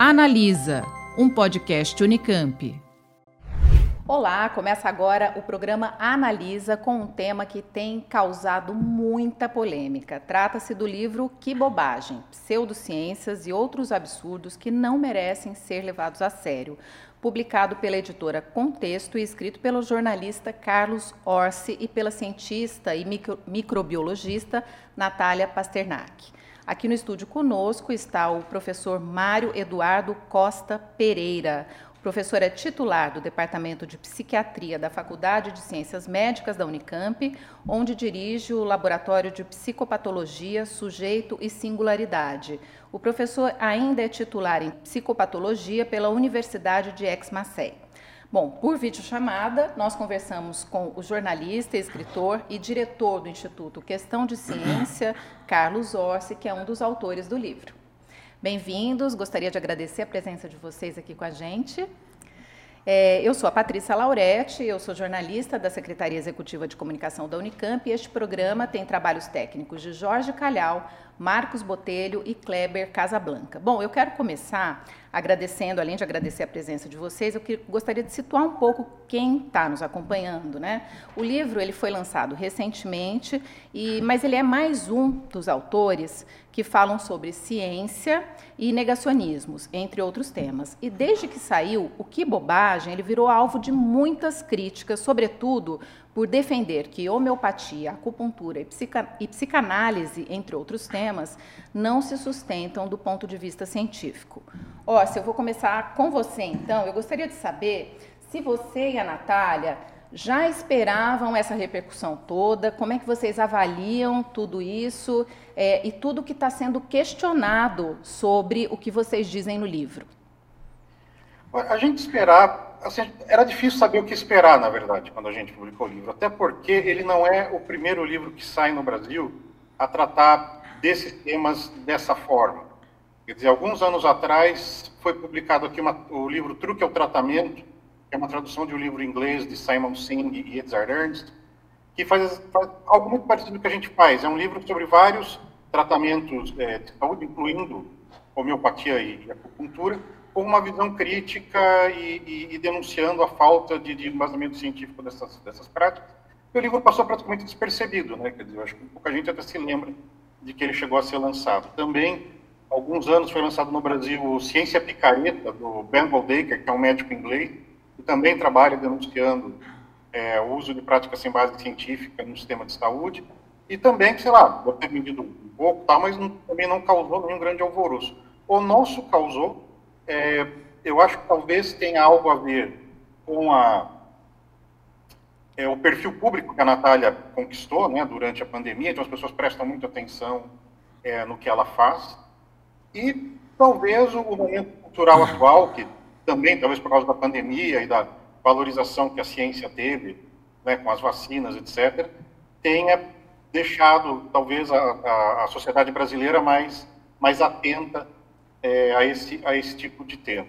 Analisa, um podcast Unicamp. Olá, começa agora o programa Analisa com um tema que tem causado muita polêmica. Trata-se do livro Que Bobagem: Pseudociências e Outros Absurdos que Não Merecem Ser Levados a Sério, publicado pela editora Contexto e escrito pelo jornalista Carlos Orsi e pela cientista e micro microbiologista Natália Pasternak. Aqui no estúdio conosco está o professor Mário Eduardo Costa Pereira. O professor é titular do Departamento de Psiquiatria da Faculdade de Ciências Médicas da Unicamp, onde dirige o Laboratório de Psicopatologia, Sujeito e Singularidade. O professor ainda é titular em Psicopatologia pela Universidade de Aix-Marseille. Bom, por videochamada, nós conversamos com o jornalista, escritor e diretor do Instituto Questão de Ciência, Carlos Orsi, que é um dos autores do livro. Bem-vindos, gostaria de agradecer a presença de vocês aqui com a gente. É, eu sou a Patrícia Lauretti, eu sou jornalista da Secretaria Executiva de Comunicação da Unicamp e este programa tem trabalhos técnicos de Jorge Calhau, Marcos Botelho e Kleber Casablanca. Bom, eu quero começar agradecendo, além de agradecer a presença de vocês, eu gostaria de situar um pouco quem está nos acompanhando. Né? O livro ele foi lançado recentemente, e, mas ele é mais um dos autores que falam sobre ciência e negacionismos, entre outros temas. E desde que saiu, o Que Bobagem, ele virou alvo de muitas críticas, sobretudo por defender que homeopatia, acupuntura e, psica e psicanálise, entre outros temas, não se sustentam do ponto de vista científico. Ó, se eu vou começar com você, então, eu gostaria de saber se você e a Natália já esperavam essa repercussão toda? Como é que vocês avaliam tudo isso é, e tudo que está sendo questionado sobre o que vocês dizem no livro? A gente esperar, assim, era difícil saber o que esperar, na verdade, quando a gente publicou o livro, até porque ele não é o primeiro livro que sai no Brasil a tratar desses temas dessa forma. Quer dizer, alguns anos atrás foi publicado aqui uma, o livro Truque ao Tratamento, que é uma tradução de um livro inglês de Simon Singh e Edzard Ernst, que faz, faz, algo muito parecido com o que a gente faz. É um livro sobre vários tratamentos é, de saúde, incluindo homeopatia e acupuntura, com uma visão crítica e, e, e denunciando a falta de, de embasamento científico dessas, dessas práticas. E o livro passou praticamente despercebido, né? Quer dizer, eu acho que pouca gente até se lembra de que ele chegou a ser lançado. Também, alguns anos, foi lançado no Brasil Ciência Picareta, do Ben Goldacre, que é um médico inglês, que também trabalha denunciando é, o uso de práticas sem base científica no sistema de saúde, e também, sei lá, vou ter vendido um pouco, tá, mas não, também não causou nenhum grande alvoroço. O nosso causou, é, eu acho que talvez tenha algo a ver com a, é, o perfil público que a Natália conquistou né, durante a pandemia, então as pessoas prestam muita atenção é, no que ela faz, e talvez o momento cultural atual, que também, talvez por causa da pandemia e da valorização que a ciência teve, né, com as vacinas, etc., tenha deixado, talvez, a, a, a sociedade brasileira mais, mais atenta é, a, esse, a esse tipo de tema.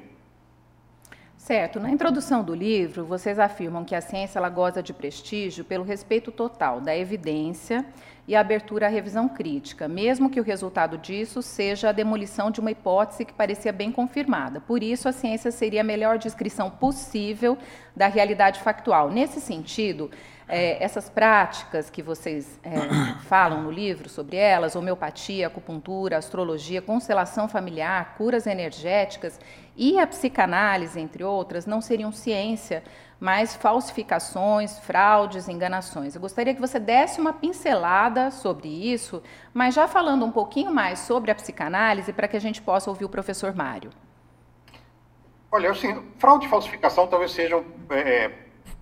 Certo. Na introdução do livro, vocês afirmam que a ciência ela goza de prestígio pelo respeito total da evidência e a abertura à revisão crítica, mesmo que o resultado disso seja a demolição de uma hipótese que parecia bem confirmada. Por isso, a ciência seria a melhor descrição possível da realidade factual. Nesse sentido, é, essas práticas que vocês é, falam no livro sobre elas, homeopatia, acupuntura, astrologia, constelação familiar, curas energéticas e a psicanálise, entre outras, não seriam ciência, mas falsificações, fraudes, enganações. Eu gostaria que você desse uma pincelada sobre isso, mas já falando um pouquinho mais sobre a psicanálise, para que a gente possa ouvir o professor Mário. Olha, assim, fraude e falsificação talvez sejam é,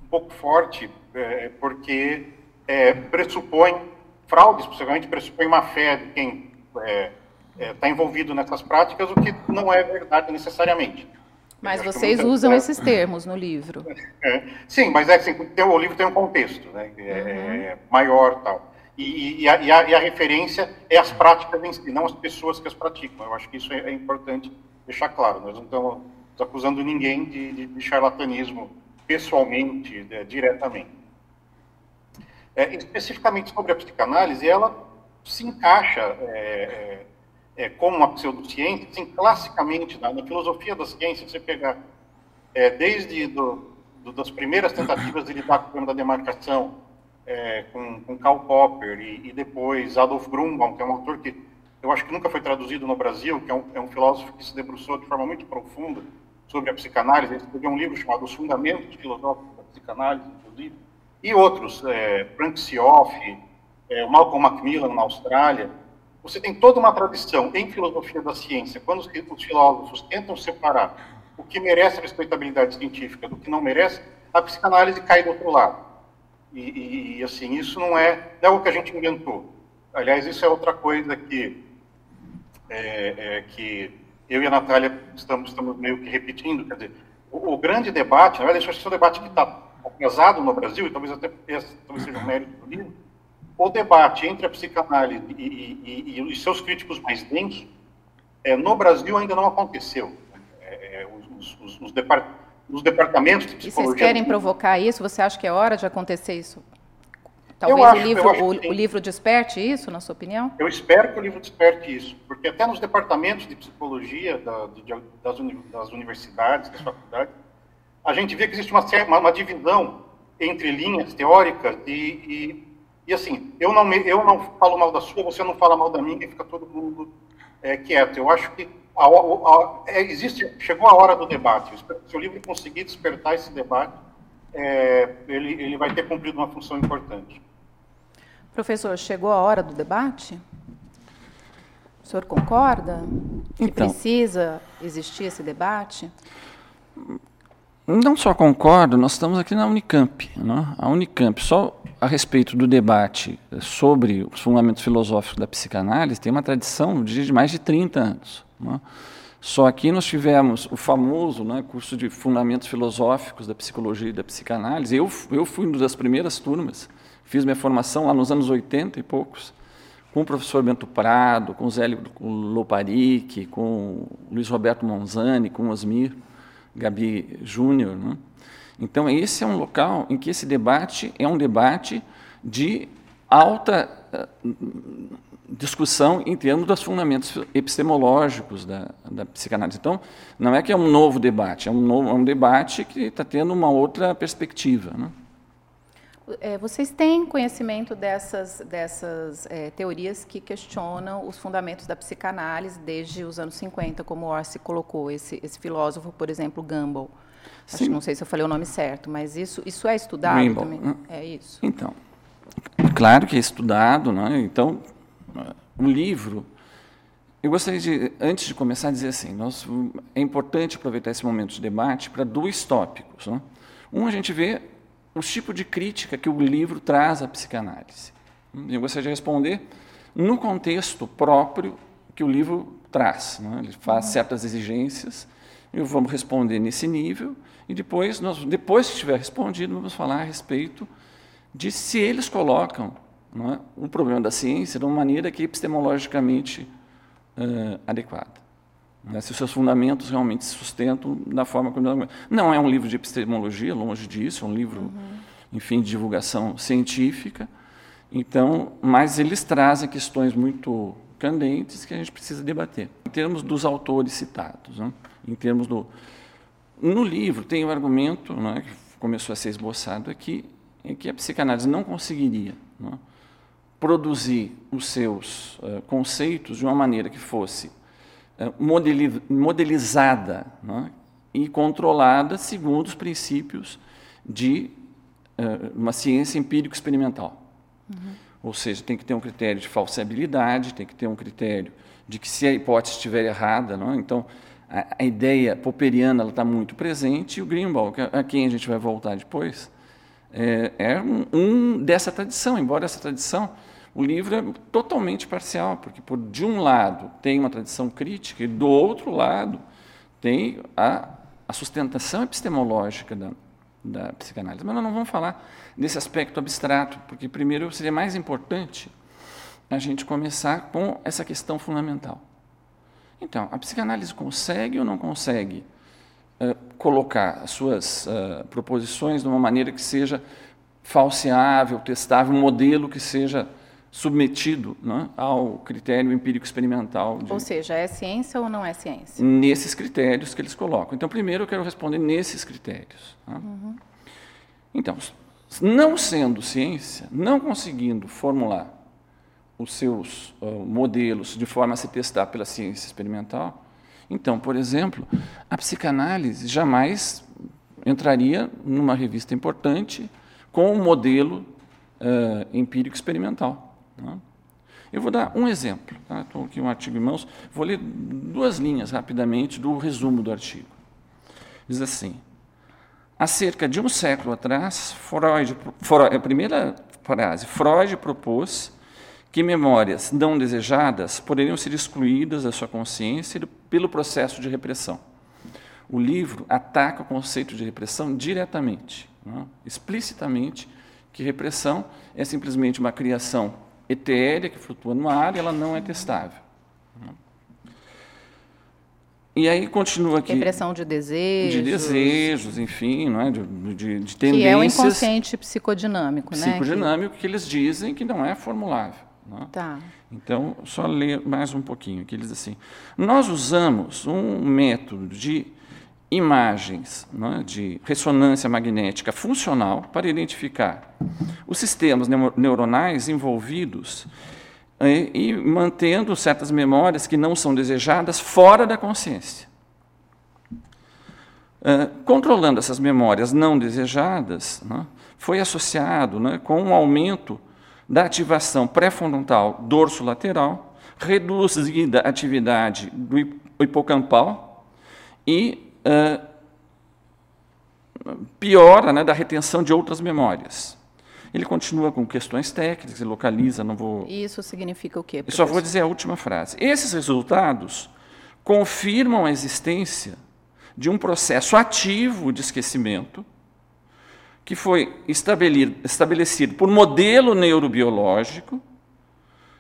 um pouco forte, é, porque é, pressupõe, fraudes, possivelmente, pressupõe uma fé de quem está é, é, envolvido nessas práticas, o que não é verdade necessariamente. Mas vocês usam esses termos no livro. É, sim, mas é assim, o livro tem um contexto, né? É, uhum. é maior tal. E, e, a, e, a, e, a, referência é as práticas em si, não as pessoas que as praticam. Eu acho que isso é, é importante deixar claro. Nós não estamos acusando ninguém de, de, charlatanismo pessoalmente, de, diretamente. É, especificamente sobre a psicanálise, ela se encaixa é, como uma pseudociência, assim, classicamente, na, na, filosofia da ciência, você pegar é, desde do, do, das primeiras tentativas de lidar com o problema da demarcação, é, com, com Karl Popper e, e, depois Adolf Grunbaum, que é um autor que eu acho que nunca foi traduzido no Brasil, que é um, é um filósofo que se debruçou de forma muito profunda sobre a psicanálise. Ele escreveu um livro chamado Os Fundamentos Filosóficos da Psicanálise, inclusive, e outros, é, Frank Sioff, é, Malcolm Macmillan na Austrália. Você tem toda uma tradição em filosofia da ciência, quando os, os filósofos tentam separar o que merece respeitabilidade científica do que não merece, a psicanálise cai do outro lado. E, e, assim, isso não é, não é que a gente inventou. Aliás, isso é outra coisa que, é, é, que eu e a Natália estamos, estamos meio que repetindo. Quer dizer, o, o grande debate, na verdade, esse é um debate que está pesado no Brasil, e talvez até talvez seja um mérito do livro, o debate entre a psicanálise e, e, e, e os seus críticos mais densos, é, no Brasil ainda não aconteceu. É, é os, os, os, depart, os, departamentos de psicologia... E vocês querem provocar isso? Você acha que é hora de acontecer isso? Talvez acho, o, livro, o, o, livro desperte isso, na sua opinião? Eu espero que o livro desperte isso, porque até nos departamentos de psicologia da, de, das, uni, das, universidades, das faculdades, a gente vê que existe uma, uma, uma divisão entre linhas teóricas e, e, assim, eu não, eu não falo mal da sua, você não fala mal da minha e fica todo mundo é, quieto. Eu acho que a, a, a, é, existe, chegou a hora do debate. Se o livro conseguir despertar esse debate, é, ele, ele vai ter cumprido uma função importante. Professor, chegou a hora do debate? O senhor concorda que então, precisa existir esse debate? Não só concordo, nós estamos aqui na Unicamp. Né? A Unicamp, só a respeito do debate sobre os fundamentos filosóficos da psicanálise, tem uma tradição de mais de 30 anos. Né? Só aqui nós tivemos o famoso né, curso de fundamentos filosóficos da psicologia e da psicanálise. Eu, eu fui uma das primeiras turmas Fiz minha formação lá nos anos 80 e poucos, com o professor Bento Prado, com o Zé Loparic, com o Luiz Roberto Monzani, com o Osmir Gabi Júnior. Né? Então, esse é um local em que esse debate é um debate de alta uh, discussão em termos dos fundamentos epistemológicos da, da, psicanálise. Então, não é que é um novo debate, é um, novo, é um debate que está tendo uma outra perspectiva. Né? É, vocês têm conhecimento dessas, dessas é, teorias que questionam os fundamentos da psicanálise desde os anos 50, como Orsi colocou, esse, esse filósofo, por exemplo, Gumbel. Acho, não sei se eu falei o nome certo, mas isso, isso é estudado Rainbow. também? Hum. É isso? Então, claro que é estudado. Né? Então, o livro... Eu gostaria de, antes de começar, dizer assim, nós, é importante aproveitar esse momento de debate para dois tópicos. Né? Um, a gente vê o tipo de crítica que o livro traz à psicanálise. Eu gostaria de responder no contexto próprio que o livro traz. Né? Ele faz uhum. certas exigências, e vamos responder nesse nível, e depois, nós, depois que estiver respondido, vamos falar a respeito de se eles colocam é, o problema da ciência de uma maneira que é epistemologicamente uh, adequada. Né, se os seus fundamentos realmente se sustentam da forma como. Não é um livro de epistemologia, longe disso, é um livro, uhum. enfim, de divulgação científica. Então, mas eles trazem questões muito candentes que a gente precisa debater. Em termos dos autores citados, né? em termos do. No livro tem o um argumento, né, que começou a ser esboçado aqui, em que a psicanálise não conseguiria né, produzir os seus uh, conceitos de uma maneira que fosse modelizada né, e controlada segundo os princípios de uh, uma ciência empírico-experimental. Uhum. Ou seja, tem que ter um critério de falsibilidade, tem que ter um critério de que se a hipótese estiver errada, não, é? então a, a, ideia popperiana está muito presente e o Greenbaum, a, a quem a gente vai voltar depois, é, é um, um, dessa tradição, embora essa tradição o livro é totalmente parcial, porque, por, de um lado, tem uma tradição crítica, e do outro lado, tem a, a sustentação epistemológica da, da psicanálise. Mas nós não vamos falar desse aspecto abstrato, porque, primeiro, seria mais importante a gente começar com essa questão fundamental. Então, a psicanálise consegue ou não consegue uh, colocar as suas uh, proposições de uma maneira que seja falseável, testável, um modelo que seja submetido né, ao critério empírico experimental. De, ou seja, é ciência ou não é ciência? Nesses critérios que eles colocam. Então, primeiro eu quero responder nesses critérios. Tá? Uhum. Então, não sendo ciência, não conseguindo formular os seus uh, modelos de forma a se testar pela ciência experimental, então, por exemplo, a psicanálise jamais entraria numa revista importante com um modelo uh, empírico experimental. Tá? Eu vou dar um exemplo. Tá? Estou aqui um artigo em mãos. Vou ler duas linhas rapidamente do resumo do artigo. Diz assim: há cerca de um século atrás, Freud, Freud, a primeira frase, Freud propôs que memórias não desejadas poderiam ser excluídas da sua consciência pelo processo de repressão. O livro ataca o conceito de repressão diretamente, né? explicitamente, que repressão é simplesmente uma criação etérea que flutua no ar e ela não é testável. E aí continua aqui. Repressão de desejos. De desejos, enfim, não é? de, de, de tendências. Que é o inconsciente psicodinâmico, né? Psicodinâmico que... que eles dizem que não é formulável. Não? É? Tá. Então, só ler mais um pouquinho, que eles assim. Nós usamos um método de imagens é, de ressonância magnética funcional para identificar os sistemas neuronais envolvidos e, e, mantendo certas memórias que não são desejadas fora da consciência. Uh, controlando essas memórias não desejadas, foi associado com um aumento da ativação pré-frontal dorso-lateral, reduzida atividade do hipocampal e uh, piora né, da retenção de outras memórias. Ele continua com questões técnicas, ele localiza, não vou. Isso significa o quê? Eu só vou dizer a última frase. Esses resultados confirmam a existência de um processo ativo de esquecimento que foi estabelecido por modelo neurobiológico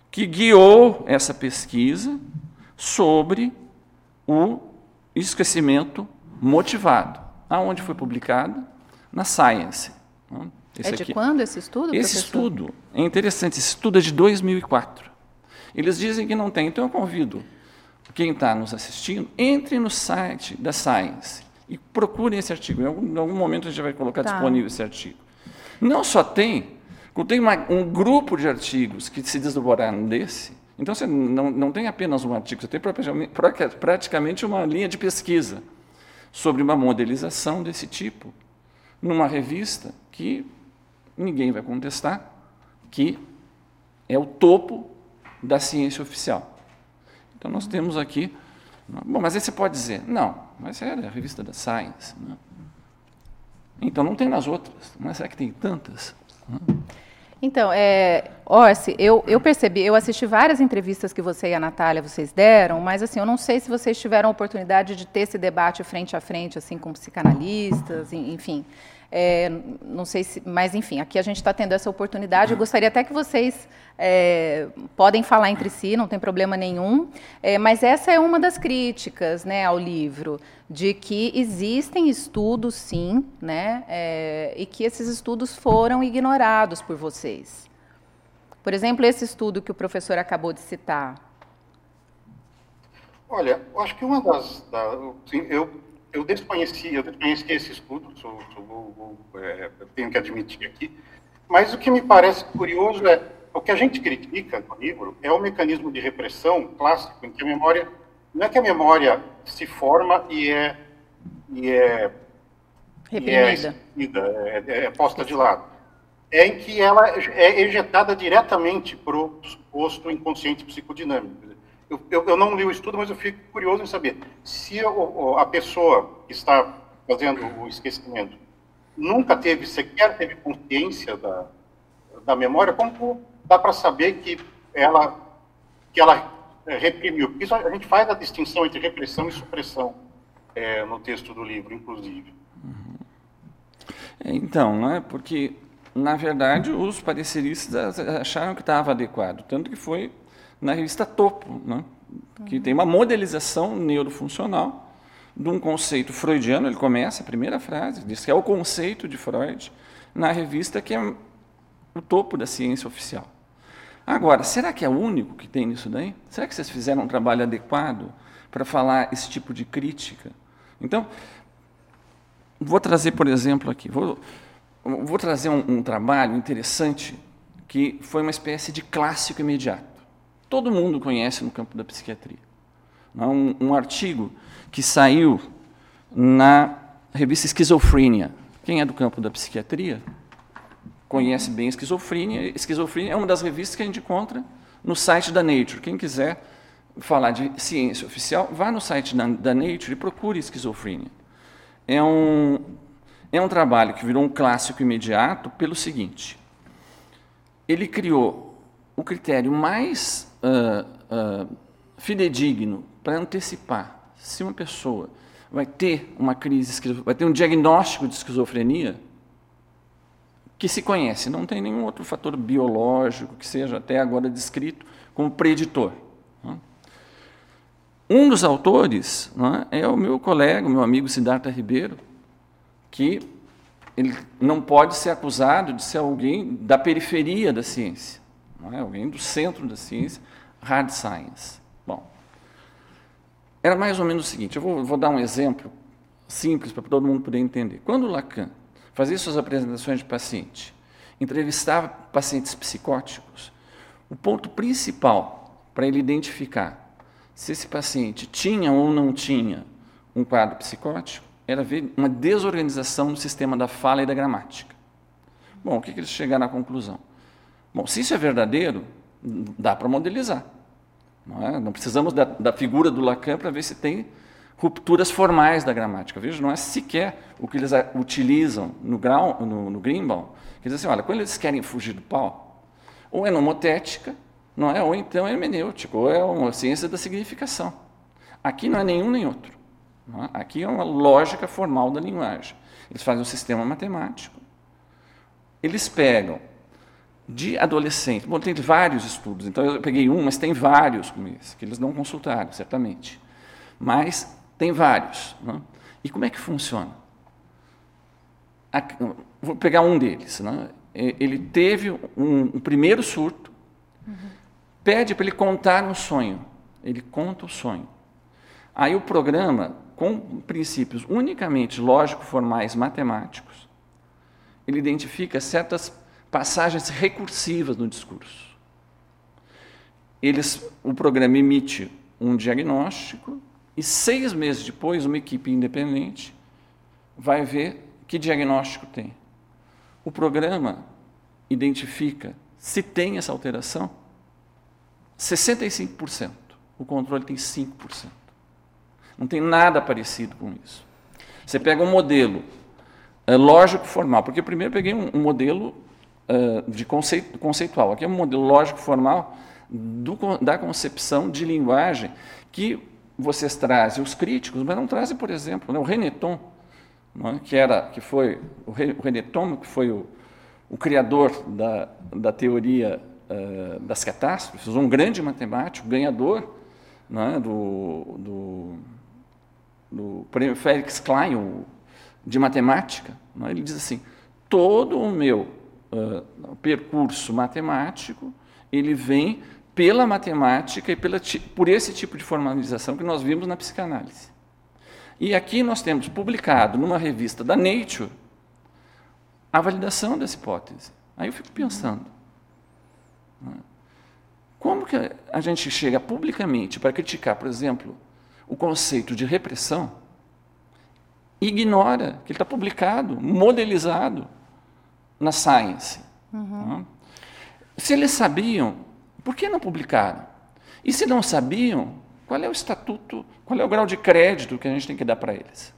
que guiou essa pesquisa sobre o esquecimento motivado. Aonde foi publicado? Na Science. Esse é de aqui. quando esse estudo? Esse professor? estudo é interessante. Esse estudo é de 2004. Eles dizem que não tem, então eu convido quem está nos assistindo, entre no site da Science e procurem esse artigo. Em algum, em algum momento a gente vai colocar tá. disponível esse artigo. Não só tem, tem uma, um grupo de artigos que se desdobraram desse, então você não, não tem apenas um artigo, você tem praticamente uma linha de pesquisa sobre uma modelização desse tipo numa revista que ninguém vai contestar, que é o topo da ciência oficial. Então nós temos aqui. Bom, mas aí você pode dizer, não, mas é a revista da Science. Né? Então não tem nas outras, mas será que tem tantas? Né? Então, é, Orsi, eu, eu percebi, eu assisti várias entrevistas que você e a Natália vocês deram, mas assim, eu não sei se vocês tiveram a oportunidade de ter esse debate frente a frente, assim, com psicanalistas, enfim. É, não sei se, mas enfim, aqui a gente está tendo essa oportunidade. Eu gostaria até que vocês é, podem falar entre si, não tem problema nenhum. É, mas essa é uma das críticas, né, ao livro, de que existem estudos, sim, né, é, e que esses estudos foram ignorados por vocês. Por exemplo, esse estudo que o professor acabou de citar. Olha, acho que uma das, da, eu eu desconheci, eu desconheci esse estudo, sou, sou, é, eu tenho que admitir aqui, mas o que me parece curioso é, o que a gente critica no livro é o mecanismo de repressão clássico, em que a memória, não é que a memória se forma e é, e é, Reprimida. E é, é, é posta de lado, é em que ela é ejetada diretamente para o suposto inconsciente psicodinâmico eu, eu, eu, não li o estudo, mas eu fico curioso em saber se a pessoa que está fazendo o esquecimento nunca teve, sequer teve consciência da, da memória, como dá para saber que ela, que ela é, reprimiu? Isso a gente faz a distinção entre repressão e supressão é, no texto do livro, inclusive. Uhum. Então, não é porque na verdade, os pareceristas acharam que estava adequado, tanto que foi na revista Topo, né? que tem uma modelização neurofuncional de um conceito freudiano. Ele começa a primeira frase, diz que é o conceito de Freud na revista que é o topo da ciência oficial. Agora, será que é o único que tem isso daí? Será que vocês fizeram um trabalho adequado para falar esse tipo de crítica? Então, vou trazer, por exemplo, aqui, vou, vou trazer um, um trabalho interessante que foi uma espécie de clássico imediato. Todo mundo conhece no campo da psiquiatria. Um, um artigo que saiu na revista Esquizofrenia. Quem é do campo da psiquiatria conhece bem esquizofrenia. Esquizofrenia é uma das revistas que a gente encontra no site da Nature. Quem quiser falar de ciência oficial, vá no site da, da Nature e procure esquizofrenia. É um, é um trabalho que virou um clássico imediato pelo seguinte: ele criou o critério mais uh, uh, fidedigno para antecipar se uma pessoa vai ter uma crise, vai ter um diagnóstico de esquizofrenia que se conhece, não tem nenhum outro fator biológico que seja até agora descrito como preditor. Né? Um dos autores é, é o meu colega, meu amigo Siddhartha Ribeiro, que ele não pode ser acusado de ser alguém da periferia da ciência, é? alguém do centro da ciência, hard science. Bom, era mais ou menos o seguinte, eu vou, vou dar um exemplo simples para todo mundo poder entender. Quando Lacan fazia suas apresentações de paciente, entrevistava pacientes psicóticos, o ponto principal para ele identificar se esse paciente tinha ou não tinha um quadro psicótico era ver uma desorganização no sistema da fala e da gramática. Bom, o que, que eles chegaram à conclusão? Bom, se isso é verdadeiro, dá para modelizar. Não, é? não, precisamos da, da figura do Lacan para ver se tem rupturas formais da gramática. Veja, não é sequer o que eles utilizam no, grau, no, no Greenbaum. Quer dizer assim, olha, quando eles querem fugir do pau, ou é nomotética, não é? ou então é hermenêutico, ou é uma ciência da significação. Aqui não é nenhum nem outro. É? Aqui é uma lógica formal da linguagem. Eles fazem um sistema matemático. Eles pegam de adolescentes. Bom, tem vários estudos, então eu peguei um, mas tem vários como esse, que eles não consultaram, certamente. Mas tem vários. Né? E como é que funciona? Vou pegar um deles. Né? Ele teve um, um primeiro surto, uhum. pede para ele contar um sonho. Ele conta o sonho. Aí o programa, com princípios unicamente lógico-formais matemáticos, ele identifica certas passagens recursivas no discurso. Eles, o programa emite um diagnóstico e seis meses depois, uma equipe independente vai ver que diagnóstico tem. O programa identifica se tem essa alteração, 65%. O controle tem 5%. Não tem nada parecido com isso. Você pega um modelo é, lógico formal, porque primeiro peguei um, um modelo uh, de conceito, conceitual. Aqui é um modelo lógico formal do, da concepção de linguagem que vocês trazem os críticos, mas não trazem, por exemplo, né, o Reneton, é? que era, que foi o Reneton, que foi o, o criador da, da teoria uh, das catástrofes, um grande matemático, ganhador é? do, do, do prêmio Felix Klein o, de matemática. É? Ele diz assim: todo o meu uh, percurso matemático ele vem pela matemática e pela, por esse tipo de formalização que nós vimos na psicanálise. E aqui nós temos publicado numa revista da Nature a validação dessa hipótese. Aí eu fico pensando, né, como que a gente chega publicamente para criticar, por exemplo, o conceito de repressão, ignora que ele está publicado, modelizado na Science. Uhum. Se eles sabiam por que não publicaram? E se não sabiam, qual é o estatuto, qual é o grau de crédito que a gente tem que dar para eles?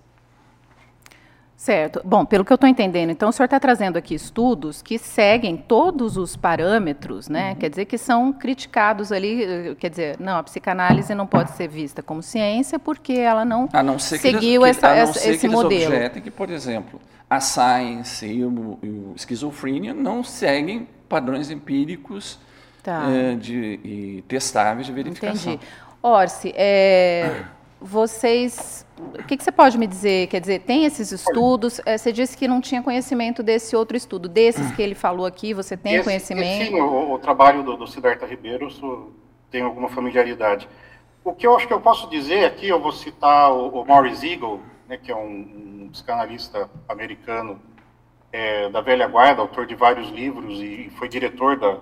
Certo. Bom, pelo que eu estou entendendo, então o senhor está trazendo aqui estudos que seguem todos os parâmetros, né? Uhum. Quer dizer que são criticados ali, quer dizer, não, a psicanálise não pode ser vista como ciência porque ela não, não seguiu eles, essa, a não ser esse que modelo. Objetem que, por exemplo, a science e o, e o esquizofrenia não seguem padrões empíricos tá. é, de, e testáveis de verificação. Entendi. Orsi, é, vocês o que, que, você pode me dizer? Quer dizer, tem esses estudos? É, você disse que não tinha conhecimento desse outro estudo. Desses que ele falou aqui, você tem esse, conhecimento? Sim, o, o, trabalho do, do Siddhartha Ribeiro, tem alguma familiaridade. O que eu acho que eu posso dizer aqui, eu vou citar o, o Maurice Eagle, né, que é um, um psicanalista americano é, da velha guarda, autor de vários livros e foi diretor da,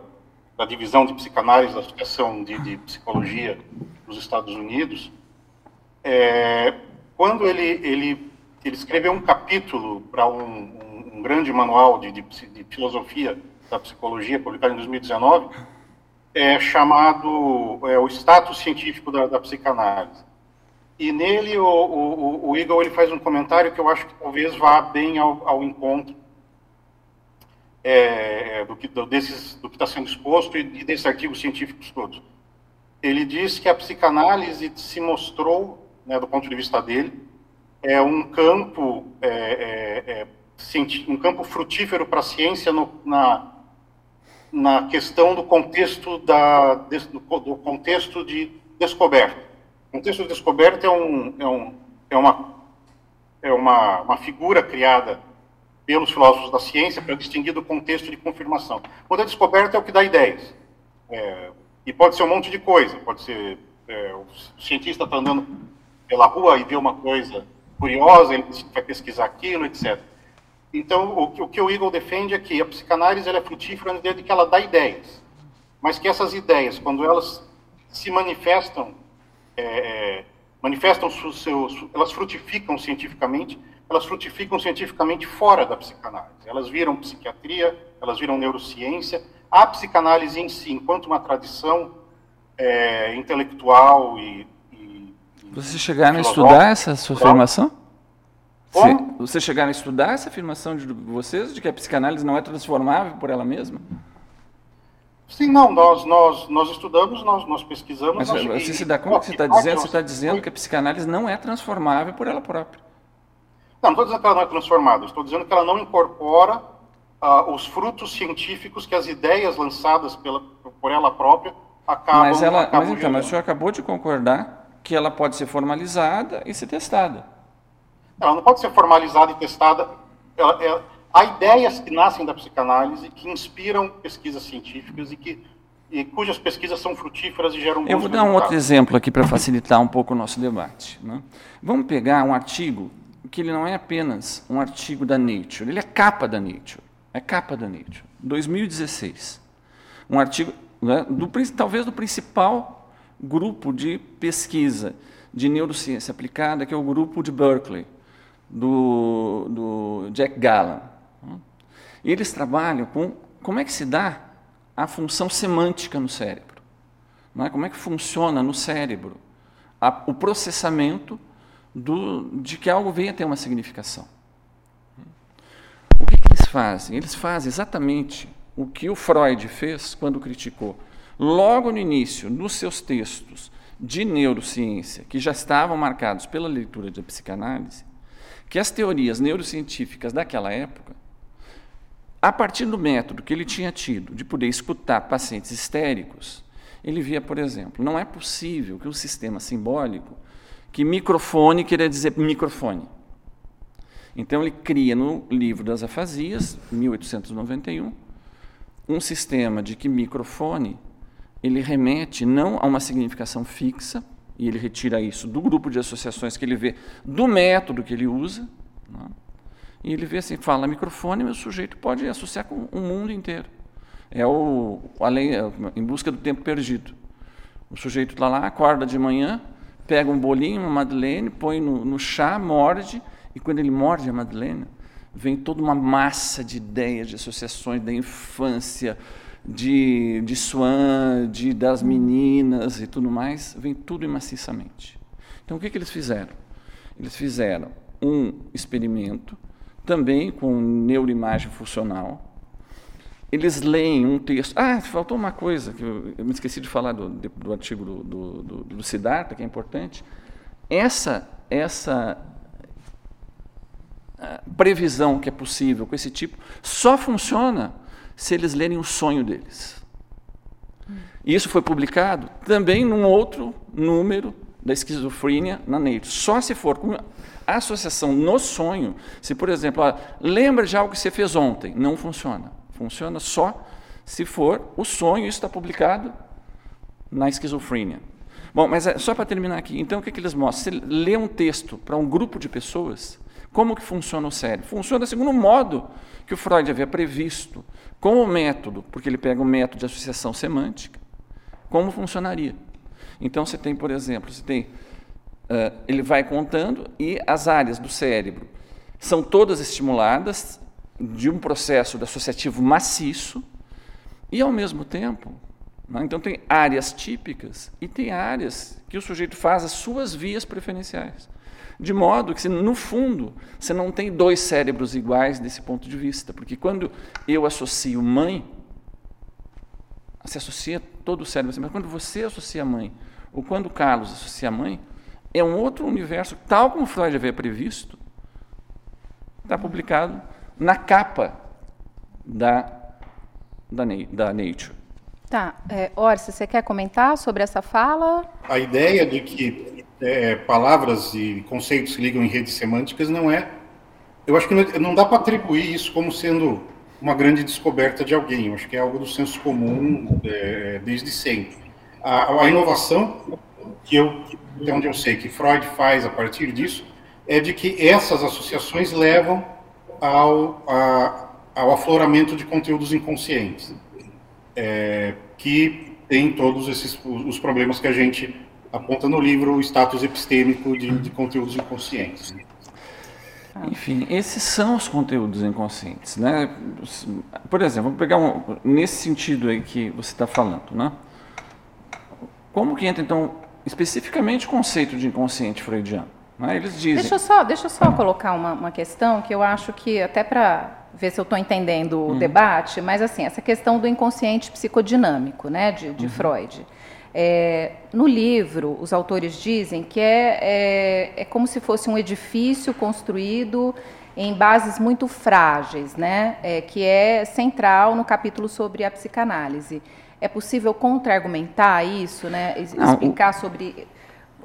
da divisão de psicanálise da Associação de, de Psicologia dos Estados Unidos. É, quando ele, ele, ele escreveu um capítulo para um, um, um, grande manual de, de, de, filosofia da psicologia, publicado em 2019, é, chamado é, O Status Científico da, da Psicanálise. E nele o, o, o, Eagle ele faz um comentário que eu acho que talvez vá bem ao, ao encontro é, do que do, que está sendo exposto e, e desses artigos científicos todos. Ele diz que a psicanálise se mostrou né, do ponto de vista dele, é um campo, é, é, é um campo frutífero para a ciência no, na, na questão do contexto, da, do contexto de descoberta. O contexto de descoberta é, um, é, um, é, uma, é uma, uma figura criada pelos filósofos da ciência para distinguir do contexto de confirmação. Quando a descoberta é o que dá ideias. É, e pode ser um monte de coisa. Pode ser é, o cientista está andando pela rua e vê uma coisa curiosa, ele vai pesquisar aquilo, etc. Então, o, o que o Eagle defende é que a psicanálise é frutífera no de que ela dá ideias, mas que essas ideias, quando elas se manifestam, é, é, manifestam seus, elas frutificam cientificamente, elas frutificam cientificamente fora da psicanálise. Elas viram psiquiatria, elas viram neurociência. A psicanálise em si, enquanto uma tradição é, intelectual e vocês chegaram a estudar essa sua afirmação? Como? Vocês chegaram a estudar essa afirmação de vocês, de que a psicanálise não é transformável por ela mesma? Sim, não, nós, nós, nós estudamos, nós, nós pesquisamos. Mas nós, você se dá conta que você está dizendo? Você está dizendo que a psicanálise não é transformável por ela própria. Não, não estou dizendo que ela não é transformável, estou dizendo que ela não incorpora uh, os frutos científicos que as ideias lançadas pela, por ela própria acabam. Mas, ela, acabam mas então, mas o senhor acabou de concordar que ela pode ser formalizada e ser testada. Ela não pode ser formalizada e testada. Ela, ela, há ideias que nascem da psicanálise que inspiram pesquisas científicas e que e cujas pesquisas são frutíferas e geram Eu vou dar um outro exemplo aqui para facilitar um pouco o nosso debate. Né? Vamos pegar um artigo que ele não é apenas um artigo da Nature, ele é capa da Nature. É capa da Nature. 2016. Um artigo, né, do, talvez do principal grupo de pesquisa de neurociência aplicada, que é o grupo de Berkeley, do, do Jack Gallan. Eles trabalham com como é que se dá a função semântica no cérebro. Não é? Como é que funciona no cérebro a, o processamento do, de que algo venha a ter uma significação. O que, que eles fazem? Eles fazem exatamente o que o Freud fez quando criticou logo no início, nos seus textos de neurociência, que já estavam marcados pela leitura de psicanálise, que as teorias neurocientíficas daquela época, a partir do método que ele tinha tido de poder escutar pacientes histéricos, ele via, por exemplo, não é possível que um sistema simbólico, que microfone queria dizer microfone. Então ele cria no livro das afasias, 1891, um sistema de que microfone ele remete não a uma significação fixa, e ele retira isso do grupo de associações que ele vê, do método que ele usa, né? E ele vê assim, fala microfone, mas o sujeito pode associar com o mundo inteiro. É o além, em busca do tempo perdido. O sujeito está lá, acorda de manhã, pega um bolinho, uma madeleine, põe no, no chá, morde, e quando ele morde a madeleine, vem toda uma massa de ideias, de associações da infância, de, de Swan, de, das meninas e tudo mais, vem tudo maciçamente. Então, o que, que eles fizeram? Eles fizeram um experimento, também com neuroimagem funcional. Eles leem um texto. Ah, faltou uma coisa, que eu, eu me esqueci de falar do, do artigo do, do, do, do Siddhartha, que é importante. Essa, essa ah, previsão que é possível com esse tipo só funciona se eles lerem o sonho deles. E isso foi publicado também num outro número da esquizofrenia na Nature. Só se for com associação no sonho, se, por exemplo, ó, lembra de algo que você fez ontem, não funciona. Funciona só se for o sonho, isso está publicado na esquizofrenia. Bom, mas é, só para terminar aqui, então o que, que eles mostram? Você lê um texto para um grupo de pessoas, como que funciona o cérebro? Funciona segundo o modo que o Freud havia previsto, com o método, porque ele pega o método de associação semântica, como funcionaria. Então você tem, por exemplo, você tem, uh, ele vai contando e as áreas do cérebro são todas estimuladas de um processo associativo maciço e, ao mesmo tempo, né, então tem áreas típicas e tem áreas que o sujeito faz as suas vias preferenciais. De modo que, no fundo, você não tem dois cérebros iguais desse ponto de vista, porque quando eu associo mãe, se associa todo o cérebro, mas quando você associa mãe, ou quando Carlos associa mãe, é um outro universo, tal como Freud havia previsto, está publicado na capa da, da, da Nature. Tá. É, Orsi, você quer comentar sobre essa fala? A ideia de que é, palavras e conceitos se ligam em redes semânticas não é. Eu acho que não, não dá para atribuir isso como sendo uma grande descoberta de alguém. Eu acho que é algo do senso comum é, desde sempre. A, a, inovação que eu, de onde eu sei que Freud faz a partir disso, é de que essas associações levam ao, a, ao afloramento de conteúdos inconscientes é, que tem todos esses os problemas que a gente aponta no livro, o status epistêmico de, de conteúdos inconscientes. Enfim, esses são os conteúdos inconscientes, né? Por exemplo, vamos pegar um, nesse sentido aí que você está falando, né? Como que entra então especificamente o conceito de inconsciente freudiano? Né? Eles dizem. Deixa eu só, deixa eu só colocar uma, uma questão que eu acho que até para ver se eu estou entendendo o uhum. debate, mas assim, essa questão do inconsciente psicodinâmico, né, de, de uhum. Freud. É, no livro, os autores dizem que é, é, é, como se fosse um edifício construído em bases muito frágeis, né, é, que é central no capítulo sobre a psicanálise. É possível contra-argumentar isso, né, explicar sobre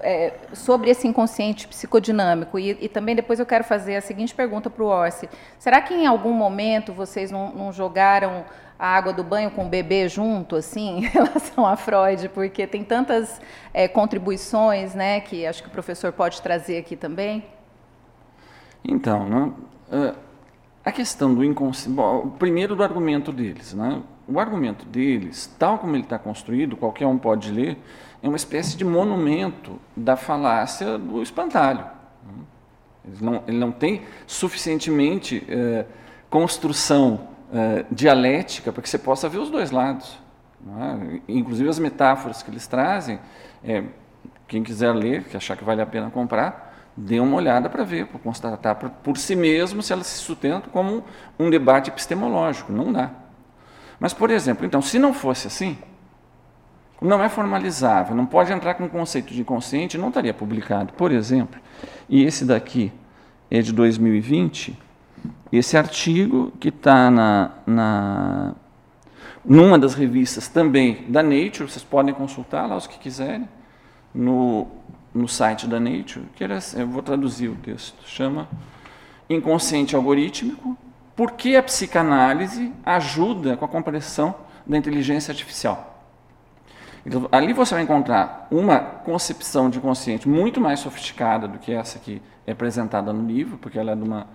é, sobre esse inconsciente psicodinâmico. E, e, também depois eu quero fazer a seguinte pergunta para o Orsi. Será que em algum momento vocês não, não, jogaram a água do banho com o bebê junto, assim, em relação a Freud? Porque tem tantas é, contribuições, né, que acho que o professor pode trazer aqui também. Então, né, é, a questão do inconsciente... Primeiro do argumento deles. Né? O argumento deles, tal como ele está construído, qualquer um pode ler, é uma espécie de monumento da falácia do espantalho. Ele não, ele não tem suficientemente eh, construção eh, dialética para que você possa ver os dois lados. É? Inclusive as metáforas que eles trazem, é, quem quiser ler, que achar que vale a pena comprar, dê uma olhada para ver, para constatar por, por si mesmo se elas se sustentam como um debate epistemológico. Não dá. Mas, por exemplo, então, se não fosse assim, não é formalizável, não pode entrar com o conceito de inconsciente, não estaria publicado. Por exemplo, e esse daqui é de 2020, esse artigo que está na, na, numa das revistas também da Nature, vocês podem consultar lá os que quiserem, no, no site da Nature, que era, eu vou traduzir o texto, chama Inconsciente Algorítmico, por que a psicanálise ajuda com a compreensão da inteligência artificial. Então, ali você vai encontrar uma concepção de consciente muito mais sofisticada do que essa que é apresentada no livro, porque ela é de uma,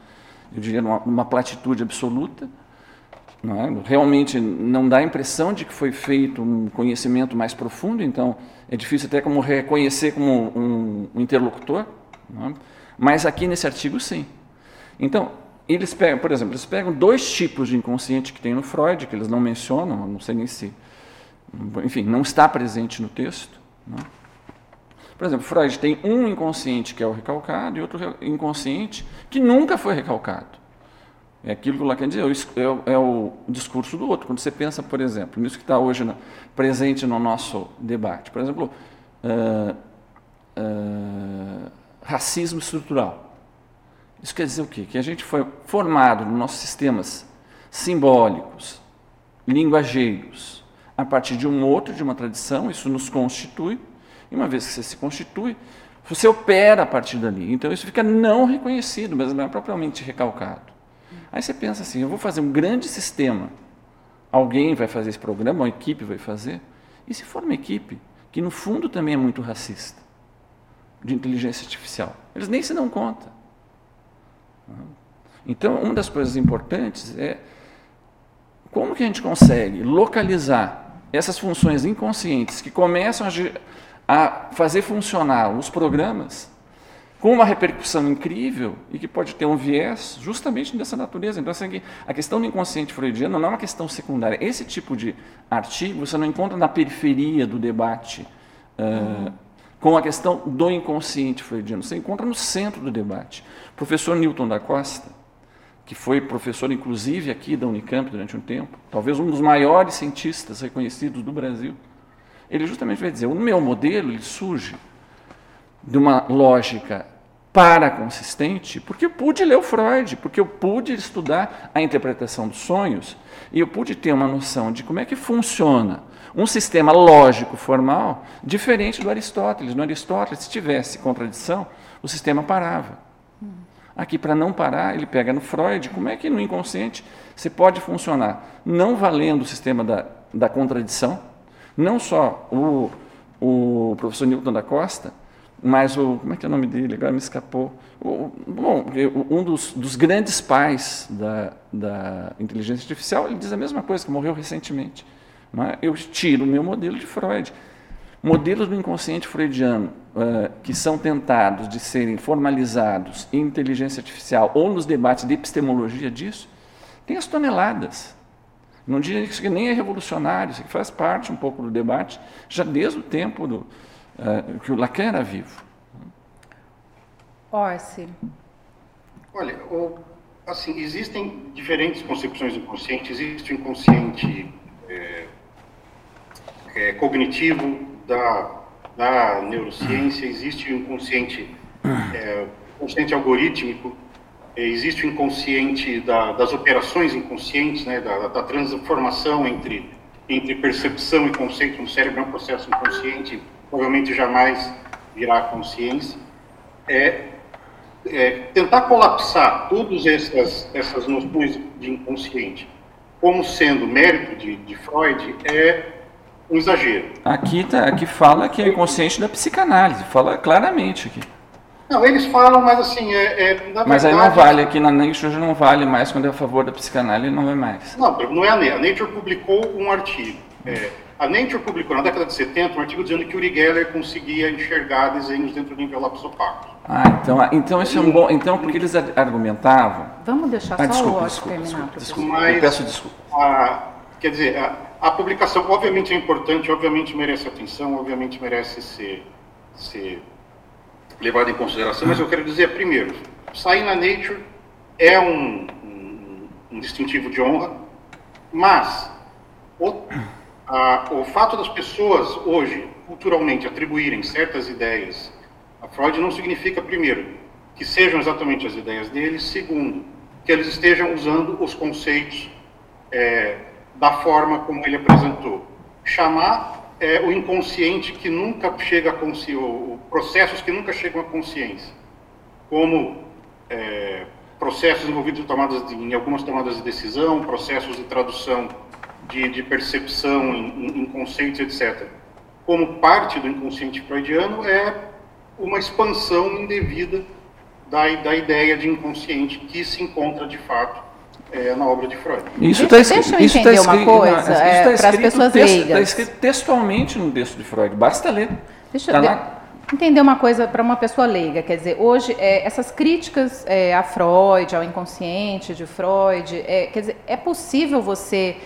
eu diria, uma, uma platitude absoluta. Não é? Realmente não dá a impressão de que foi feito um conhecimento mais profundo, então é difícil até como reconhecer como um, um interlocutor. É? Mas aqui nesse artigo, sim. Então, eles pegam, por exemplo, eles pegam dois tipos de inconsciente que tem no Freud, que eles não mencionam, não sei nem se enfim, não está presente no texto. Né? Por exemplo, Freud tem um inconsciente que é o recalcado e outro inconsciente que nunca foi recalcado. É aquilo que o Lacan diz, é o, é o discurso do outro. Quando você pensa, por exemplo, nisso que está hoje no, presente no nosso debate, por exemplo, uh, uh, racismo estrutural. Isso quer dizer o quê? Que a gente foi formado nos nossos sistemas simbólicos, linguageiros, a partir de um outro, de uma tradição, isso nos constitui, E uma vez que você se constitui, você opera a partir dali. Então isso fica não reconhecido, mas não é propriamente recalcado. Aí você pensa assim: eu vou fazer um grande sistema. Alguém vai fazer esse programa, uma equipe vai fazer. E se for uma equipe que no fundo também é muito racista, de inteligência artificial, eles nem se dão conta. Então, uma das coisas importantes é como que a gente consegue localizar essas funções inconscientes que começam a, a fazer funcionar os programas com uma repercussão incrível e que pode ter um viés justamente dessa natureza. Então, assim, a questão do inconsciente freudiano não é uma questão secundária. Esse tipo de artigo você não encontra na periferia do debate uh, com a questão do inconsciente freudiano. Você encontra no centro do debate. O professor Newton da Costa, que foi professor, inclusive, aqui da Unicamp durante um tempo, talvez um dos maiores cientistas reconhecidos do Brasil, ele justamente vai dizer: o meu modelo ele surge de uma lógica paraconsistente, porque eu pude ler o Freud, porque eu pude estudar a interpretação dos sonhos e eu pude ter uma noção de como é que funciona um sistema lógico formal diferente do Aristóteles. No Aristóteles, se tivesse contradição, o sistema parava. Aqui, para não parar, ele pega no Freud, como é que no inconsciente você pode funcionar não valendo o sistema da, da contradição, não só o, o professor Newton da Costa, mas o, como é que é o nome dele? Agora me escapou. O, bom, um dos, dos grandes pais da, da, inteligência artificial, ele diz a mesma coisa, que morreu recentemente. É? Eu tiro o meu modelo de Freud. Modelos do inconsciente freudiano uh, que são tentados de serem formalizados em inteligência artificial ou nos debates de epistemologia disso, tem as toneladas. Não diria que isso nem é revolucionário, isso faz parte um pouco do debate, já desde o tempo do, uh, que o Lacan era vivo. Orsi. Olha, o, assim, existem diferentes concepções do inconsciente. Existe o inconsciente é, é, cognitivo, da, da neurociência, existe o inconsciente, é, inconsciente algorítmico, existe o inconsciente da, das operações inconscientes, né, da, da, transformação entre, entre percepção e conceito no cérebro, é um processo inconsciente, provavelmente jamais virá consciência. É, é, tentar colapsar todas essas, essas noções de inconsciente como sendo mérito de, de Freud é um exagero. Aqui, tá, aqui fala que é inconsciente da psicanálise, fala claramente aqui. Não, eles falam, mas assim, é, é Mas verdade, aí não vale, aqui na Nature não vale mais, quando é a favor da psicanálise não vai mais. Não, não é a Nature. A Nature publicou um artigo. É, a Nature publicou na década de 70 um artigo dizendo que Uri Geller conseguia enxergar desenhos dentro de envelopes opacos. Ah, então, então isso é um bom. Então, porque eles argumentavam. Vamos deixar ah, só desculpa, o desculpa, terminar. Desculpa, desculpa, mas, eu peço desculpa. A, quer dizer, a, a publicação, obviamente, é importante, obviamente merece atenção, obviamente merece ser, ser levada em consideração, mas eu quero dizer, primeiro, sair na Nature é um, um, um distintivo de honra, mas o, a, o fato das pessoas hoje, culturalmente, atribuírem certas ideias a Freud não significa, primeiro, que sejam exatamente as ideias dele, segundo, que eles estejam usando os conceitos é, da forma como ele apresentou. Chamar é, o inconsciente que nunca chega a consciência, processos que nunca chegam à consciência, como é, processos envolvidos em, tomadas de, em, algumas tomadas de decisão, processos de tradução de, de percepção em, em, conceitos, etc. Como parte do inconsciente freudiano é uma expansão indevida da, da ideia de inconsciente que se encontra de fato é, na obra de Freud. Isso está escrito. Deixa eu isso tá entender tá escrito, uma coisa, tá é, para as pessoas leigas. Está escrito textualmente no texto de Freud, basta ler. Deixa tá eu lá. entender uma coisa para uma pessoa leiga. Quer dizer, hoje, é, essas críticas é, a Freud, ao inconsciente de Freud, é, quer dizer, é possível você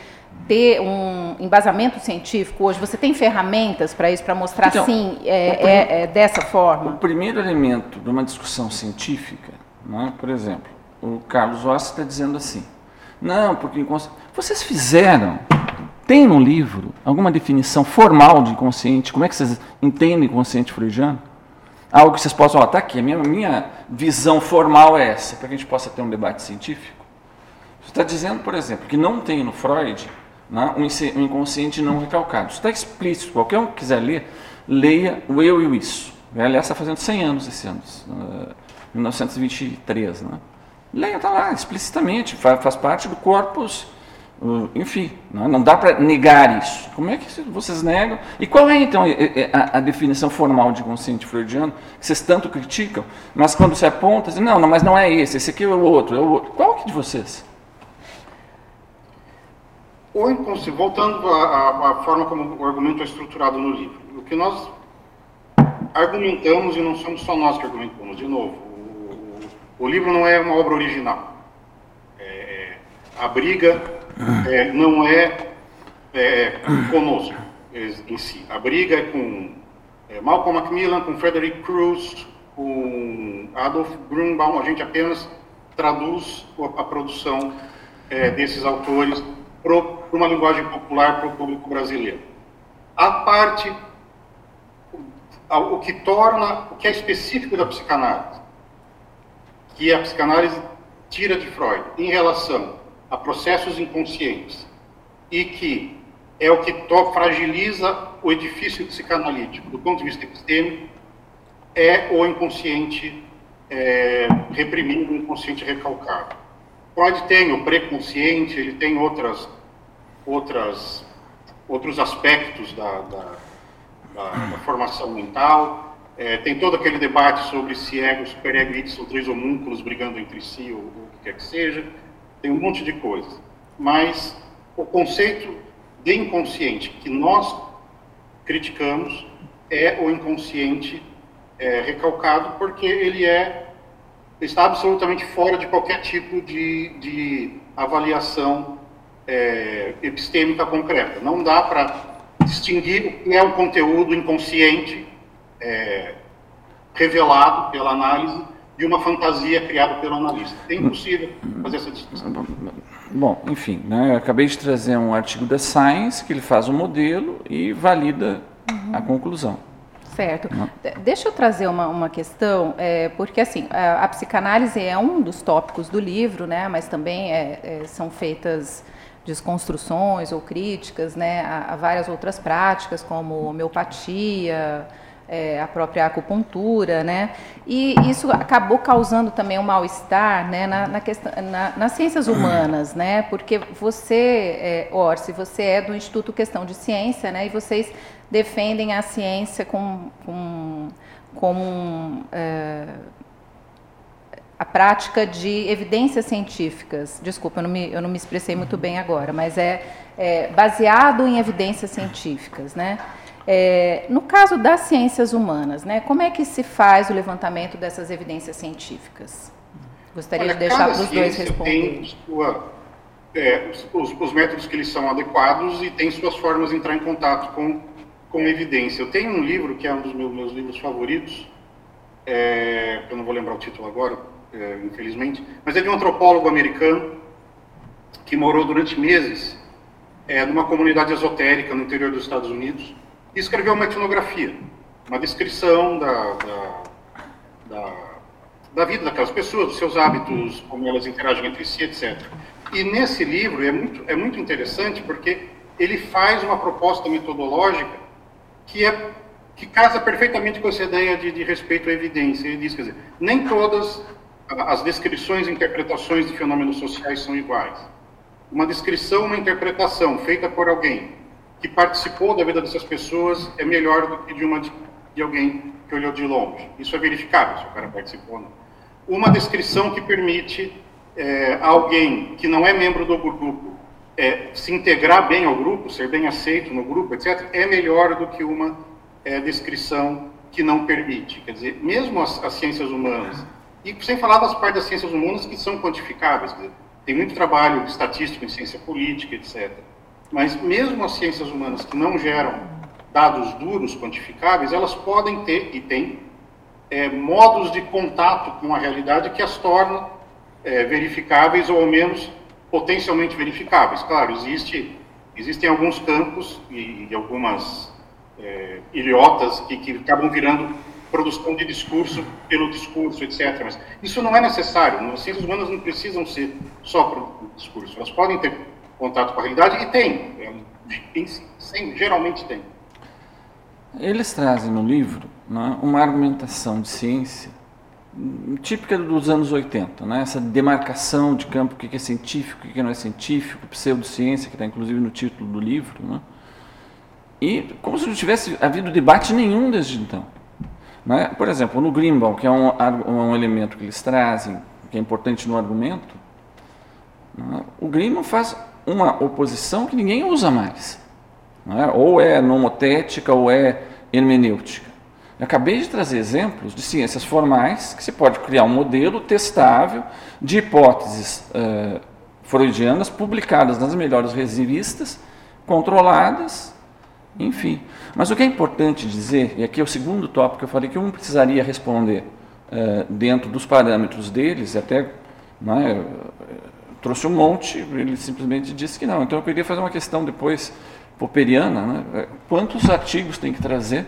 ter um embasamento científico hoje? Você tem ferramentas para isso, para mostrar então, sim, é, é, é, dessa forma? O primeiro elemento de uma discussão científica, né, por exemplo, o Carlos Rossi está dizendo assim, não, porque vocês fizeram, tem no livro alguma definição formal de inconsciente? Como é que vocês entendem inconsciente freudiano? Algo que vocês possam, ó, está aqui, a minha, minha visão formal é essa, para que a gente possa ter um debate científico. Você está dizendo, por exemplo, que não tem no Freud né, um inconsciente não recalcado. Isso está explícito, qualquer um que quiser ler, leia o Eu e o Isso. Aliás, está fazendo 100 anos esse ano, 1923. Né? Leia, está lá, explicitamente, faz, faz parte do corpus enfim, não, não dá para negar isso. Como é que vocês negam? E qual é então a, definição formal de consciente freudiano que vocês tanto criticam, mas quando se aponta, dizem, não, não, mas não é esse, esse aqui é o outro, é o outro. Qual que de vocês? Ou voltando à, à forma como o argumento é estruturado no livro, o que nós argumentamos, e não somos só nós que argumentamos, de novo, o, livro não é uma obra original. É, é a briga é, não é, é conosco em si. A briga é com é, Malcolm Macmillan, com Frederick Cruz, com Adolf Grunbaum. A gente apenas traduz a produção é, desses autores para uma linguagem popular para o público brasileiro. A parte, o que torna, o que é específico da psicanálise, que a psicanálise tira de Freud em relação a processos inconscientes e que é o que fragiliza o edifício psicanalítico do ponto de vista epistêmico é o inconsciente é, reprimido, o inconsciente recalcado. Freud tem o preconsciente, ele tem outras, outras, outros aspectos da, da, da, da formação mental, é, tem todo aquele debate sobre se ego, superego e são três homúnculos brigando entre si, ou, o que quer que seja tem um monte de coisas. Mas o conceito de inconsciente que nós criticamos é o inconsciente é, recalcado, porque ele é está absolutamente fora de qualquer tipo de, de avaliação é, epistêmica concreta. Não dá para distinguir o que é um conteúdo inconsciente é, revelado pela análise de uma fantasia criada pelo analista. É impossível fazer essa distinção. Bom, enfim, né, eu acabei de trazer um artigo da Science que ele faz o um modelo e valida uhum. a conclusão. Certo. Uhum. Deixa eu trazer uma, uma questão, é, porque assim, a, a, psicanálise é um dos tópicos do livro, né, mas também é, é, são feitas desconstruções ou críticas né, a, a várias outras práticas, como homeopatia, é, a própria acupuntura, né? E isso acabou causando também um mal-estar, né, na, na questão, na, nas ciências humanas, né? Porque você, é, Orsi, você é do Instituto Questão de Ciência, né? E vocês defendem a ciência com, com, com é, a prática de evidências científicas. Desculpa, eu não me, eu não me expressei muito bem agora, mas é, é baseado em evidências científicas, né? É, no caso das ciências humanas, né, como é que se faz o levantamento dessas evidências científicas? Gostaria Olha, de deixar para os dois responderem. É, os, os, métodos que eles são adequados e tem suas formas de entrar em contato com, com evidência. Eu tenho um livro que é um dos meus, meus livros favoritos, é, eu não vou lembrar o título agora, é, infelizmente, mas é de um antropólogo americano que morou durante meses é, numa comunidade esotérica no interior dos Estados Unidos e escreveu uma etnografia, uma descrição da, da, da, da vida daquelas pessoas, dos seus hábitos, como elas interagem entre si, etc. E nesse livro é muito, é muito interessante porque ele faz uma proposta metodológica que é que casa perfeitamente com essa ideia de, de respeito à evidência. Ele diz, quer dizer, nem todas as descrições e interpretações de fenômenos sociais são iguais. Uma descrição, uma interpretação feita por alguém que participou da vida dessas pessoas é melhor do que de uma de, alguém que olhou de longe. Isso é verificável se o cara participou ou não. Uma descrição que permite é, alguém que não é membro do grupo é, se integrar bem ao grupo, ser bem aceito no grupo, etc., é melhor do que uma é, descrição que não permite. Quer dizer, mesmo as, as, ciências humanas, e sem falar das partes das ciências humanas que são quantificáveis, dizer, tem muito trabalho estatístico em ciência política, etc. Mas mesmo as ciências humanas que não geram dados duros, quantificáveis, elas podem ter, e têm, é, modos de contato com a realidade que as tornam é, verificáveis ou ao menos potencialmente verificáveis. Claro, existe, existem alguns campos e, e algumas é, ilhotas que, que acabam virando produção de discurso pelo discurso, etc. Mas isso não é necessário. As ciências humanas não precisam ser só para o discurso. Elas podem ter contato com a realidade, e tem, é, tem, geralmente tem. Eles trazem no livro né, uma argumentação de ciência típica dos anos 80, né? essa demarcação de campo, o que é científico, o que não é científico, pseudociência, que está inclusive no título do livro. Né? E como se não tivesse havido debate nenhum desde então. Né? Por exemplo, no Greenbaum, que é um, um, elemento que eles trazem, que é importante no argumento, né? o Greenbaum faz uma oposição que ninguém usa mais. Né? Ou é nomotética ou é hermenêutica. Eu acabei de trazer exemplos de ciências formais que se pode criar um modelo testável de hipóteses uh, freudianas publicadas nas melhores revistas, controladas, enfim. Mas o que é importante dizer, e aqui é o segundo tópico que eu falei que eu não precisaria responder uh, dentro dos parâmetros deles, até né, trouxe um monte, ele simplesmente disse que não. Então eu queria fazer uma questão depois popperiana, né, quantos artigos tem que trazer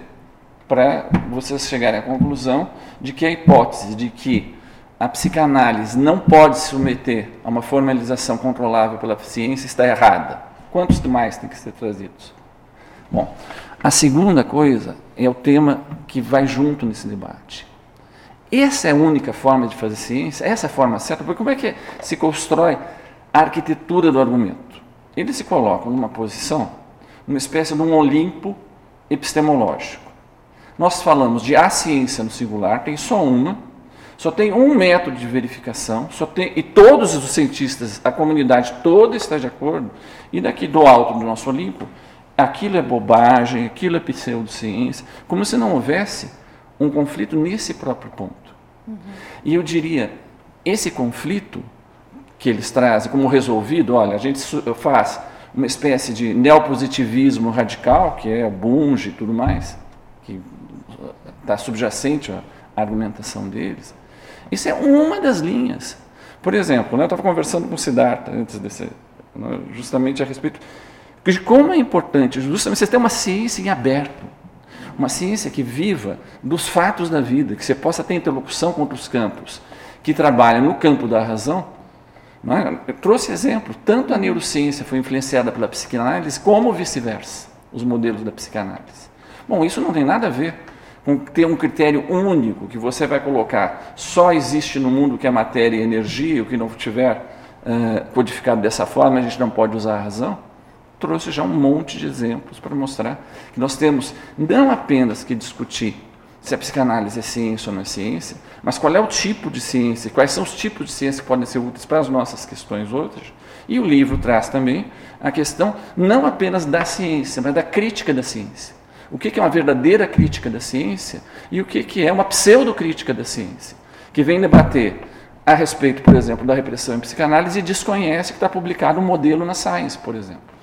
para vocês chegarem à conclusão de que a hipótese de que a psicanálise não pode se submeter a uma formalização controlável pela ciência está errada. Quantos mais têm que ser trazidos? Bom, a segunda coisa é o tema que vai junto nesse debate. Essa é a única forma de fazer ciência, essa é a forma certa, porque como é que se constrói a arquitetura do argumento? Ele se coloca numa posição, uma espécie de um Olimpo epistemológico. Nós falamos de a ciência no singular, tem só uma, só tem um método de verificação, só tem, e todos os cientistas, a comunidade toda está de acordo, e daqui do alto do nosso Olimpo, aquilo é bobagem, aquilo é pseudociência, como se não houvesse um conflito nesse próprio ponto. Uhum. E eu diria, esse conflito que eles trazem como resolvido, olha, a gente faz uma espécie de neopositivismo radical, que é Bunge e tudo mais, que está subjacente à argumentação deles. Isso é uma das linhas. Por exemplo, né, eu estava conversando com o Siddhartha antes desse, né, justamente a respeito de como é importante justamente você ter uma ciência em aberto, uma ciência que viva dos fatos da vida, que você possa ter interlocução com outros campos, que trabalha no campo da razão. Né? Eu trouxe exemplo, tanto a neurociência foi influenciada pela psicanálise, como vice-versa, os modelos da psicanálise. Bom, isso não tem nada a ver com ter um critério único que você vai colocar só existe no mundo que é matéria e energia, o que não tiver uh, codificado dessa forma, a gente não pode usar a razão. Trouxe já um monte de exemplos para mostrar que nós temos não apenas que discutir se a psicanálise é ciência ou não é ciência, mas qual é o tipo de ciência, quais são os tipos de ciência que podem ser úteis para as nossas questões outras. E o livro traz também a questão não apenas da ciência, mas da crítica da ciência o que é uma verdadeira crítica da ciência e o que é uma pseudocrítica da ciência, que vem debater a respeito, por exemplo, da repressão em psicanálise e desconhece que está publicado um modelo na Science, por exemplo.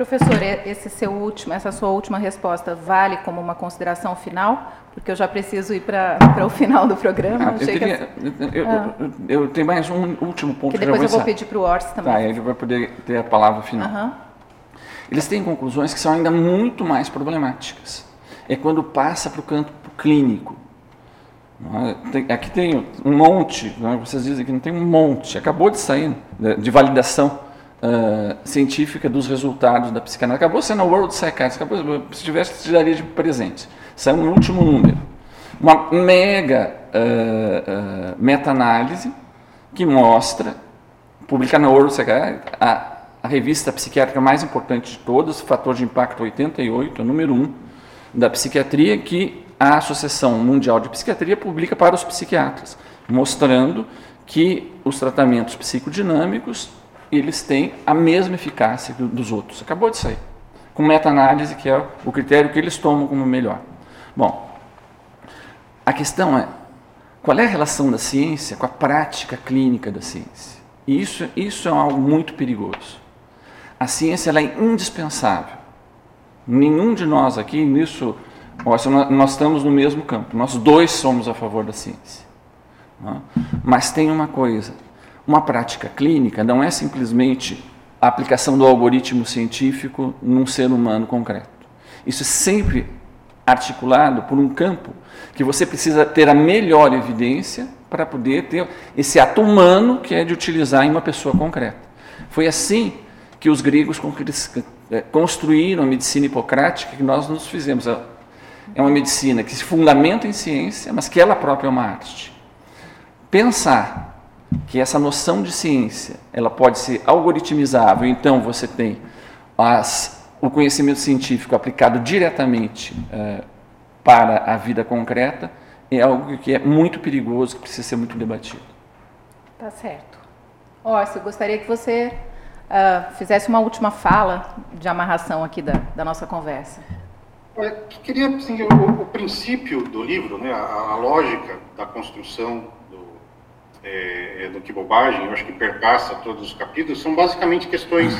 Professor, esse seu último, essa sua última resposta vale como uma consideração final? Porque eu já preciso ir para o final do programa. Ah, eu, teria, que... eu, ah. eu, eu, tenho mais um último ponto que depois eu vou pedir para o Orsi também. Tá, ele vai poder ter a palavra final. Uhum eles têm conclusões que são ainda muito mais problemáticas. É quando passa para o campo clínico. É? aqui tem um monte, é? vocês dizem que não tem um monte, acabou de sair né, de validação uh, científica dos resultados da psicanálise. Acabou sendo a World Psychiatry, acabou, se tivesse, te daria de presente. Saiu no último número. Uma mega uh, uh, meta-análise que mostra, publicada na World Psychiatry, a a revista psiquiátrica mais importante de todas, Fator de Impacto 88, número 1 da psiquiatria, que a Associação Mundial de Psiquiatria publica para os psiquiatras, mostrando que os tratamentos psicodinâmicos eles têm a mesma eficácia dos outros. Acabou de sair. Com meta-análise, que é o critério que eles tomam como melhor. Bom, a questão é, qual é a relação da ciência com a prática clínica da ciência? E isso, isso é algo muito perigoso. A ciência é indispensável. Nenhum de nós aqui nisso, nós estamos no mesmo campo. Nós dois somos a favor da ciência. Né? Mas tem uma coisa: uma prática clínica não é simplesmente a aplicação do algoritmo científico num ser humano concreto. Isso é sempre articulado por um campo que você precisa ter a melhor evidência para poder ter esse ato humano que é de utilizar em uma pessoa concreta. Foi assim que os gregos é, construíram a medicina hipocrática que nós nos fizemos. é uma medicina que se fundamenta em ciência, mas que ela própria é uma arte. Pensar que essa noção de ciência ela pode ser algoritmizável, então você tem as, o conhecimento científico aplicado diretamente uh, para a vida concreta, é algo que é muito perigoso, que precisa ser muito debatido. Tá certo. Orso, gostaria que você uh, fizesse uma última fala de amarração aqui da, da nossa conversa. Eu queria, assim, o, o, princípio do livro, né, a, a lógica da construção é, é do que bobagem, eu acho que perpassa todos os capítulos, são basicamente questões,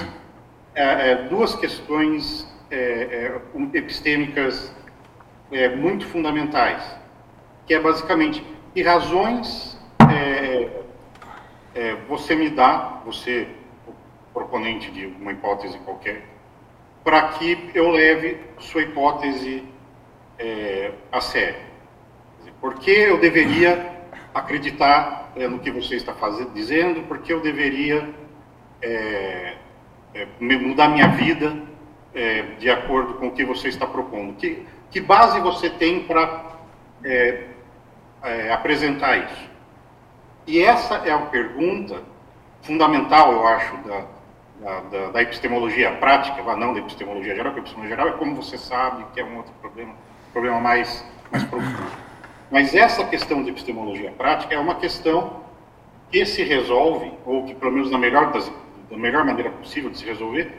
é, é, duas questões é, epistêmicas muito fundamentais, que é basicamente que razões você me dá, você, proponente de uma hipótese qualquer, para que eu leve sua hipótese é, a sério. Por que eu deveria acreditar é, no que você está fazendo, dizendo? Por que eu deveria é, é mudar minha vida de acordo com o que você está propondo? Que, que base você tem para apresentar isso? E essa é a pergunta fundamental, eu acho, da, da, da, da, epistemologia prática, não da epistemologia geral, porque a epistemologia geral é como você sabe, que é um outro problema, problema mais, mais profundo. Mas essa questão de epistemologia prática é uma questão que se resolve, ou que pelo menos na melhor das, da melhor maneira possível de se resolver,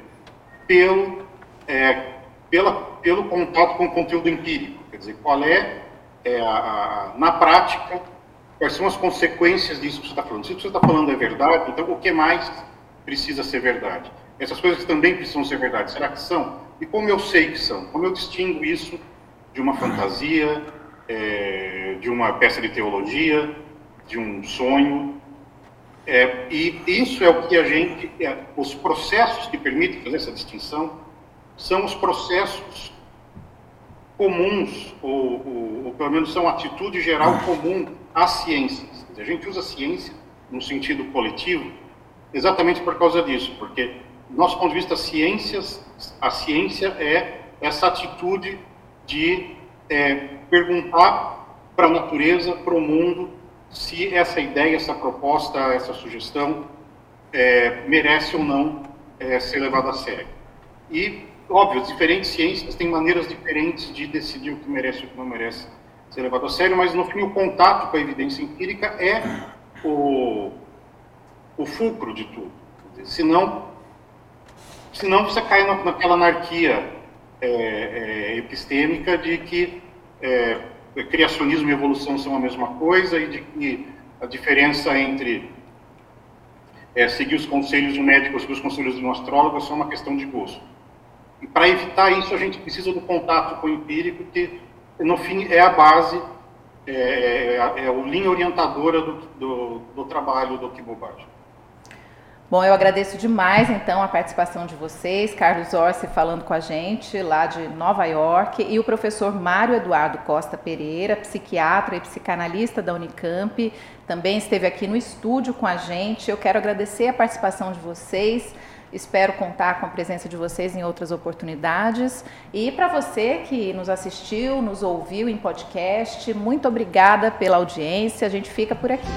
pelo, é, pela, pelo contato com o conteúdo empírico. Quer dizer, qual é, é a, a, na prática, quais são as consequências disso que você está falando. Se o que você está falando é verdade, então o que mais precisa ser verdade. Essas coisas também precisam ser verdade. Será que são? E como eu sei que são? Como eu distingo isso de uma fantasia, é, de uma peça de teologia, de um sonho? É, e isso é o que a gente, é, os processos que permitem fazer essa distinção são os processos comuns, ou, ou, ou pelo menos são atitude geral comum às ciências. A gente usa ciência no sentido coletivo exatamente por causa disso, porque do nosso ponto de vista ciências, a ciência é essa atitude de é, perguntar para a natureza, para o mundo, se essa ideia, essa proposta, essa sugestão é, merece ou não é, ser levada a sério. E, óbvio, as diferentes ciências têm maneiras diferentes de decidir o que merece e o que não merece ser levado a sério, mas no fim o contato com a evidência empírica é o, o fulcro de tudo. Senão, senão você cai naquela anarquia é, é, epistêmica de que é, criacionismo e evolução são a mesma coisa e de que a diferença entre é, seguir os conselhos de um médico ou seguir os conselhos de um astrólogo é só uma questão de gosto. E para evitar isso, a gente precisa do contato com o empírico, que no fim é a base, é, é, é a linha orientadora do, do, do trabalho do Que Bobagem. Bom, eu agradeço demais então a participação de vocês, Carlos Orsi falando com a gente lá de Nova York e o professor Mário Eduardo Costa Pereira, psiquiatra e psicanalista da Unicamp, também esteve aqui no estúdio com a gente. Eu quero agradecer a participação de vocês. Espero contar com a presença de vocês em outras oportunidades. E para você que nos assistiu, nos ouviu em podcast, muito obrigada pela audiência. A gente fica por aqui.